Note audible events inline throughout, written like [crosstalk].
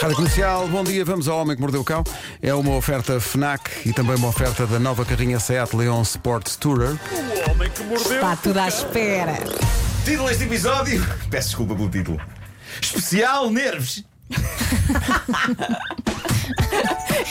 Rádio Comercial, bom dia, vamos ao Homem que Mordeu o Cão. É uma oferta FNAC e também uma oferta da nova carrinha Seat Leon Sport Tourer. O homem que mordeu. Está tudo à espera. Título deste episódio. Peço desculpa pelo título. Especial Nervos. [laughs]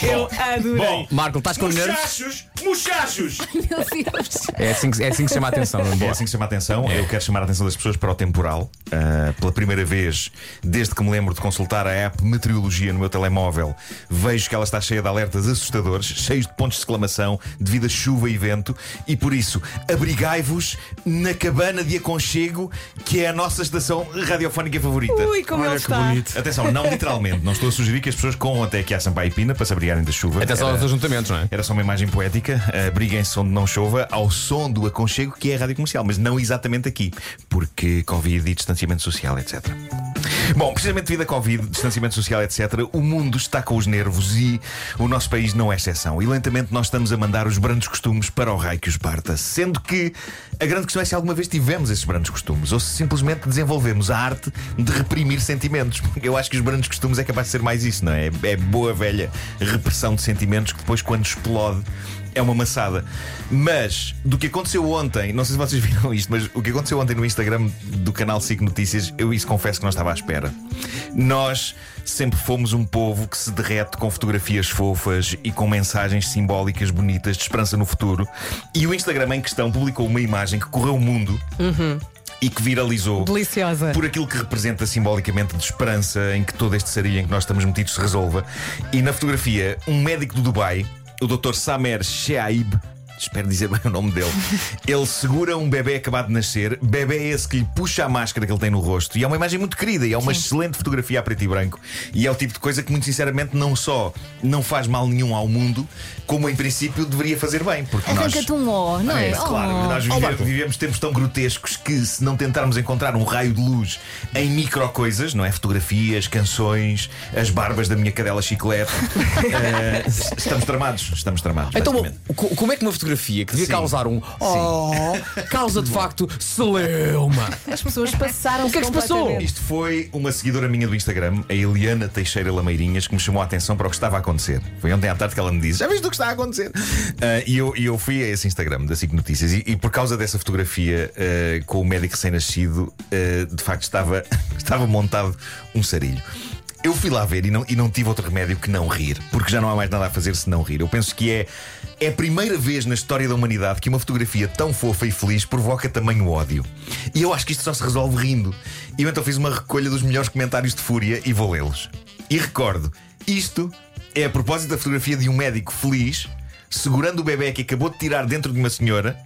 Eu adorei. Bom, Marco, estás com nervos? muchachos, muchachos. Meu Deus. É assim, que- é assim que se chama a atenção. não É é? assim que chama a atenção. Eu quero chamar a atenção das pessoas para o temporal. Ah, pela primeira vez, desde que me lembro de consultar a app Meteorologia no meu telemóvel, vejo que ela está cheia de alertas assustadores, cheios de pontos de exclamação devido a chuva e vento. E por isso, abrigai-vos na cabana de aconchego que é a nossa estação radiofónica favorita. Ui, como Olha ele que está. bonito. Atenção, não literalmente. Não estou a sugerir que as pessoas corram até aqui à Sampaio Pina para se abrigarem da chuva. Atenção Era- aos ajuntamentos, não é? era só uma imagem poética. Abriguem-se onde não chova, ao som do aconchego que é a rádio comercial, mas não exatamente aqui, porque Covid e distanciamento social, etc. Bom, precisamente devido a Covid, distanciamento social, etc., o mundo está com os nervos e o nosso país não é exceção. E lentamente nós estamos a mandar os brandos costumes para o raio que os parta. Sendo que a grande questão é se alguma vez tivemos esses brandos costumes ou se simplesmente desenvolvemos a arte de reprimir sentimentos. Porque eu acho que os brandos costumes é capaz de ser mais isso, não é? É boa velha repressão de sentimentos que depois, quando explode, é uma maçada. Mas do que aconteceu ontem, não sei se vocês [laughs] viram isto, mas o que aconteceu ontem no Instagram do canal SIC Notícias, eu isso confesso que não estava à espera. Nós sempre fomos um povo que se derrete com fotografias fofas e com mensagens simbólicas bonitas de esperança no futuro. E o Instagram em questão publicou uma imagem que correu o mundo. E que viralizou Deliciosa. por aquilo que representa simbolicamente de esperança em que todo este sarilho em que nós estamos metidos se resolva. E na fotografia, um médico do Dubai, o Dr. Samer Sheaib, espero dizer [laughs] bem o nome dele, ele segura um bebê acabado de nascer, bebê esse que lhe puxa a máscara que ele tem no rosto. E é uma imagem muito querida, e é uma excelente fotografia a preto e branco. E é o tipo de coisa que, muito sinceramente, não só não faz mal nenhum ao mundo, como em princípio deveria fazer bem. Porque nós. Arranca-te um ó, não é? É, claro, Oh. nós vive- vivemos tempos tão grotescos que se não tentarmos encontrar um raio de luz em micro coisas, não é? Fotografias, canções, as barbas da minha cadela chiclete, [laughs] eh, estamos tramados. Estamos tramados. Então, como é que uma fotografia que devia Sim. causar um oh, causa de facto celeuma? As pessoas passaram O que é que se passou? Isto foi uma seguidora minha do Instagram, a Eliana Teixeira Lameirinhas, que me chamou a atenção para o que estava a acontecer. Foi ontem à tarde que ela me disse: Já viste o que está a acontecer? Ah, e, eu, e eu fui a esse Instagram da SIC Notícias e, e por causa dessa fotografia ah, com o médico recém-nascido, ah, de facto estava, [laughs] estava montado um sarilho. Eu fui lá ver e não, e não tive outro remédio que não rir, porque já não há mais nada a fazer se não rir. Eu penso que é, é a primeira vez na história da humanidade que uma fotografia tão fofa e feliz provoca tamanho ódio. E eu acho que isto só se resolve rindo. E eu então fiz uma recolha dos melhores comentários de fúria e vou lê-los. E recordo, isto é a propósito da fotografia de um médico feliz segurando o bebê que acabou de tirar dentro de uma senhora.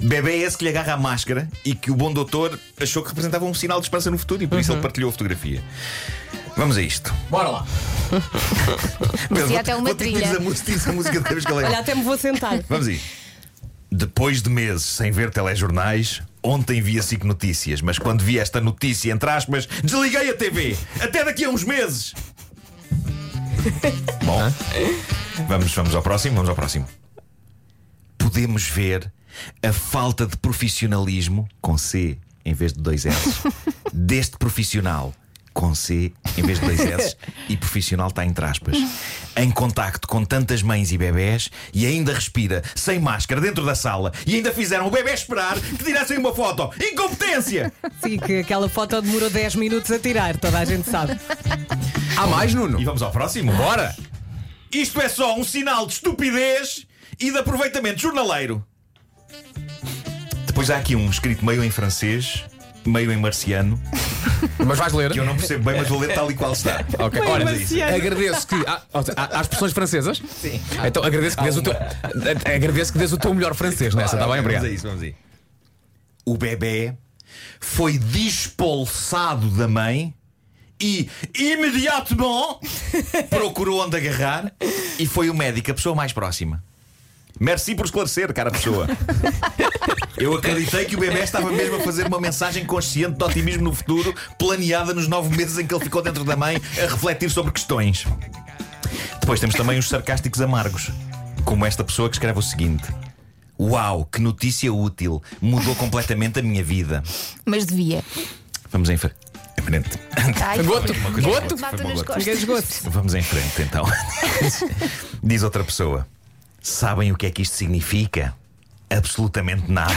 Bebê esse que lhe agarra a máscara e que o bom doutor achou que representava um sinal de esperança no futuro e por isso ele partilhou a fotografia. Vamos a isto. Bora lá. [laughs] Merecia até uma trilha. dizer a música, a música cada vez que ela Olha, até me vou sentar. Vamos aí. Depois de meses sem ver telejornais, ontem vi a SIC Notícias, mas quando vi esta notícia, entre aspas, desliguei a TV. Até daqui a uns meses. [laughs] Bom, vamos, vamos ao próximo, vamos ao próximo. Podemos ver a falta de profissionalismo, com C em vez de dois S, [laughs] deste profissional. Com C em vez de dois S [laughs] e profissional está entre aspas. Em contacto com tantas mães e bebés e ainda respira sem máscara dentro da sala e ainda fizeram o bebê esperar que tirassem uma foto. Incompetência! Sim, que aquela foto demorou 10 minutos a tirar, toda a gente sabe. Há mais, Nuno? E vamos ao próximo? Bora! Isto é só um sinal de estupidez e de aproveitamento jornaleiro. Depois há aqui um escrito meio em francês, meio em marciano, [laughs] Mas vais ler? que eu não percebo bem, mas vou ler tal e qual está. Ok, Meio olha, marciano. agradeço que. Há, há, há expressões francesas? Sim. Então agradeço que dês o teu. Agradeço que dês o teu melhor francês nessa, está bem? Vamos Obrigado. a isso, vamos aí. O bebê foi despolsado da mãe e imediatamente procurou onde agarrar e foi o médico, a pessoa mais próxima. Merci por esclarecer, cara pessoa. [laughs] Eu acreditei que o bebê estava mesmo a fazer uma mensagem consciente de otimismo no futuro, planeada nos nove meses em que ele ficou dentro da mãe a refletir sobre questões. Depois temos também os sarcásticos amargos, como esta pessoa que escreve o seguinte: Uau, que notícia útil! Mudou completamente a minha vida. Mas devia. Vamos em frente. Ai, Goto, goto. Esgoto. Vamos em frente então. [laughs] Diz outra pessoa: Sabem o que é que isto significa? Absolutamente nada.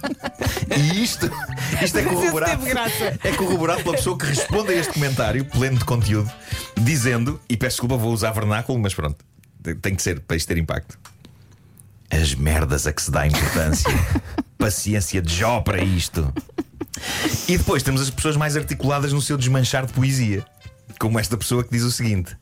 [laughs] e isto, isto é corroborado. É corroborado pela pessoa que responde a este comentário, pleno de conteúdo, dizendo, e peço desculpa, vou usar vernáculo, mas pronto, tem que ser para isto ter impacto. As merdas a que se dá importância. [laughs] Paciência de Jó para isto. E depois temos as pessoas mais articuladas no seu desmanchar de poesia. Como esta pessoa que diz o seguinte: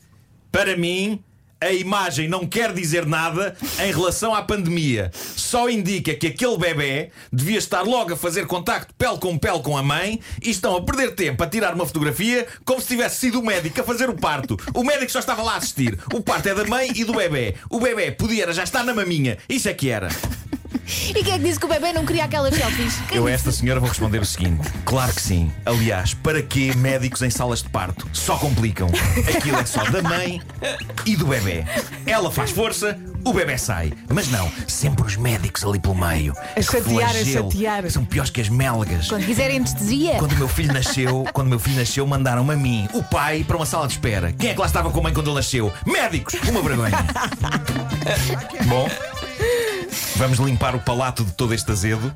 Para mim, a imagem não quer dizer nada em relação à pandemia. Só indica que aquele bebê devia estar logo a fazer contacto pele com pele com a mãe e estão a perder tempo a tirar uma fotografia como se tivesse sido o médico a fazer o parto. O médico só estava lá a assistir. O parto é da mãe e do bebê. O bebê podia já estar na maminha. Isso é que era. E quem é que disse que o bebê não queria aquelas selfies? Quem Eu a esta senhora vou responder o seguinte: Claro que sim. Aliás, para que médicos em salas de parto? Só complicam. Aquilo é só da mãe e do bebê. Ela faz força, o bebê sai. Mas não, sempre os médicos ali pelo meio. A chatear, a flagelo. chatear. São piores que as melgas. Quando quiserem anestesia. Quando o meu filho nasceu, quando o meu filho nasceu, mandaram-me a mim, o pai, para uma sala de espera. Quem é que lá estava com a mãe quando ele nasceu? Médicos! Uma vergonha. [laughs] Bom, vamos limpar o palato de todo este azedo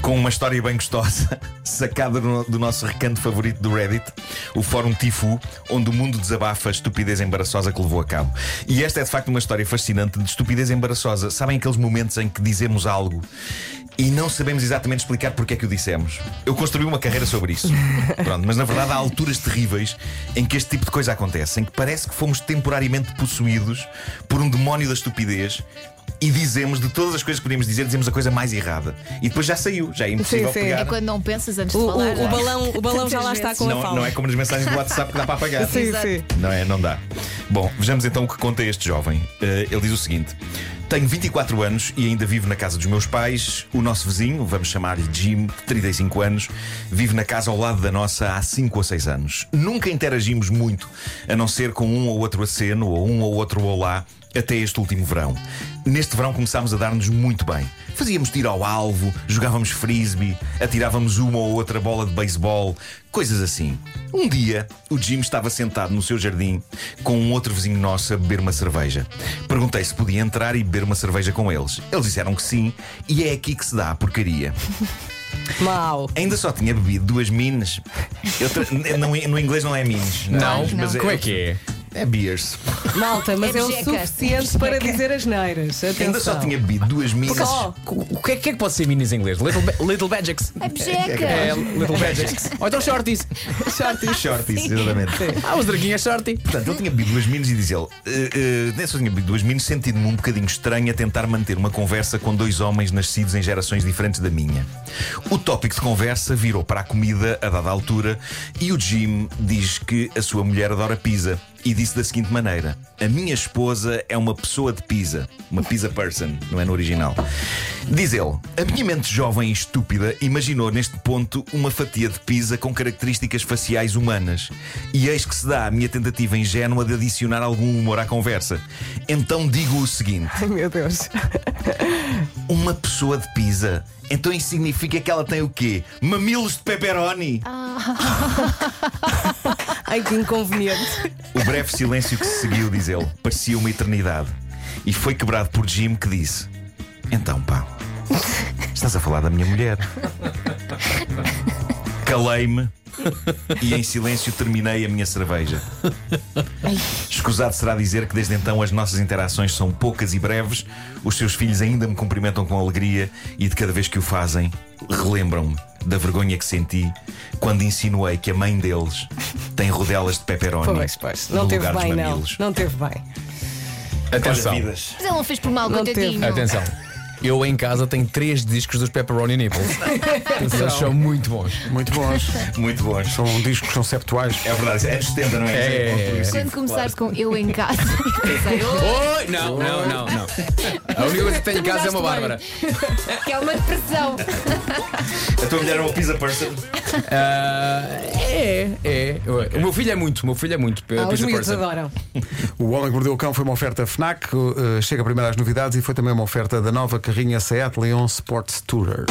com uma história bem gostosa, [laughs] sacada do, nosso recanto favorito do Reddit, o Fórum Tifu, onde o mundo desabafa a estupidez embaraçosa que levou a cabo. E esta é de facto uma história fascinante de estupidez embaraçosa. Sabem aqueles momentos em que dizemos algo e não sabemos exatamente explicar porque é que o dissemos. Eu construí uma carreira sobre isso. [laughs] Pronto, mas na verdade há alturas terríveis em que este tipo de coisa acontece, em que parece que fomos temporariamente possuídos por um demónio da estupidez. E dizemos de todas as coisas que podíamos dizer, dizemos a coisa mais errada. E depois já saiu, já é impossível Sim, sim. pegar. É quando não pensas antes O, de o- falar. o não é? balão, o balão já lá está com a Não, fala. não é como nas mensagens do WhatsApp que dá para apagar. Sim, sim. Não é? Não dá. Bom, vejamos então o que conta este jovem. Eh, ele diz o seguinte: Tenho 24 anos e ainda vivo na casa dos meus pais. O nosso vizinho, vamos chamar-lhe Jim, de 35 anos, vive na casa ao lado da nossa há 5 ou 6 anos. Nunca interagimos muito, a não ser com um ou outro aceno ou um ou outro olá. Até este último verão. Neste verão começámos a dar-nos muito bem. Fazíamos tiro ao alvo, jogávamos frisbee, atirávamos uma ou outra bola de beisebol, coisas assim. Um dia, o Jim estava sentado no seu jardim com um outro vizinho nosso a beber uma cerveja. Perguntei se podia entrar e beber uma cerveja com eles. Eles disseram que sim, e é aqui que se dá a porcaria. [laughs] Mau. Ainda só tinha bebido duas minas. Eu tra- não- no inglês não é minas. Não, não. como é que é? É beers. Malta, mas É é, o suficiente para dizer as neiras. Ainda só tinha bebido duas minas. Só. O que é, que é que pode ser minis em inglês? Little, ba- little Badgets. É bejeca. É, Little Badgets. [laughs] Ou então shorties. Shorties. Shorties, exatamente. Ah, os draguinhas shorty. Portanto, ele tinha bebido duas minas e diz ele: "Eh, eh, Nem só tinha bebido duas minas, sentindo-me um bocadinho estranho a tentar manter uma conversa com dois homens nascidos em gerações diferentes da minha. O tópico de conversa virou para a comida a dada altura e o Jim diz que a sua mulher adora pizza. E disse da seguinte maneira: A minha esposa é uma pessoa de pizza. Uma pizza person, não é no original. Diz ele: A minha mente jovem e estúpida imaginou neste ponto uma fatia de pizza com características faciais humanas. E eis que se dá a minha tentativa ingênua de adicionar algum humor à conversa. Então digo o seguinte: Ai meu Deus. [laughs] Uma pessoa de pizza. Então isso significa que ela tem o quê? Mamilos de pepperoni? [laughs] Ai que inconveniente. O breve silêncio que se seguiu, diz ele, parecia uma eternidade. E foi quebrado por Jim que disse: Então, pá, estás a falar da minha mulher. Calei-me e em silêncio terminei a minha cerveja. Escusado será dizer que desde então as nossas interações são poucas e breves. Os seus filhos ainda me cumprimentam com alegria e de cada vez que o fazem, relembram-me da vergonha que senti quando insinuei que a mãe deles tem rodelas de pepperoni. Pois, pois. Não no teve lugar dos bem, não. mamilos. Não teve bem. Atenção. Mas ele não fez por mal, Não coitadinho. teve. Atenção. Eu em casa tenho três discos dos Pepperoni Nipples. [laughs] Eles são muito bons. Muito bons. Muito bons. São discos conceptuais. É verdade, é dos 70, não é? É. É progressivo, Quando começares com eu em casa, [laughs] pensei, oh, Oi! Não, não, não, não. A única coisa que tenho em casa é uma Bárbara. que é uma depressão. A tua mulher é uma pizza person. Ah, é, é. O meu filho é muito, o meu filho é muito. Ah, os miúdos adoram. [laughs] O Homem que Mordeu o Cão foi uma oferta Fnac, uh, chega primeiro às novidades e foi também uma oferta da nova carrinha Seat Leon Sports Tourer.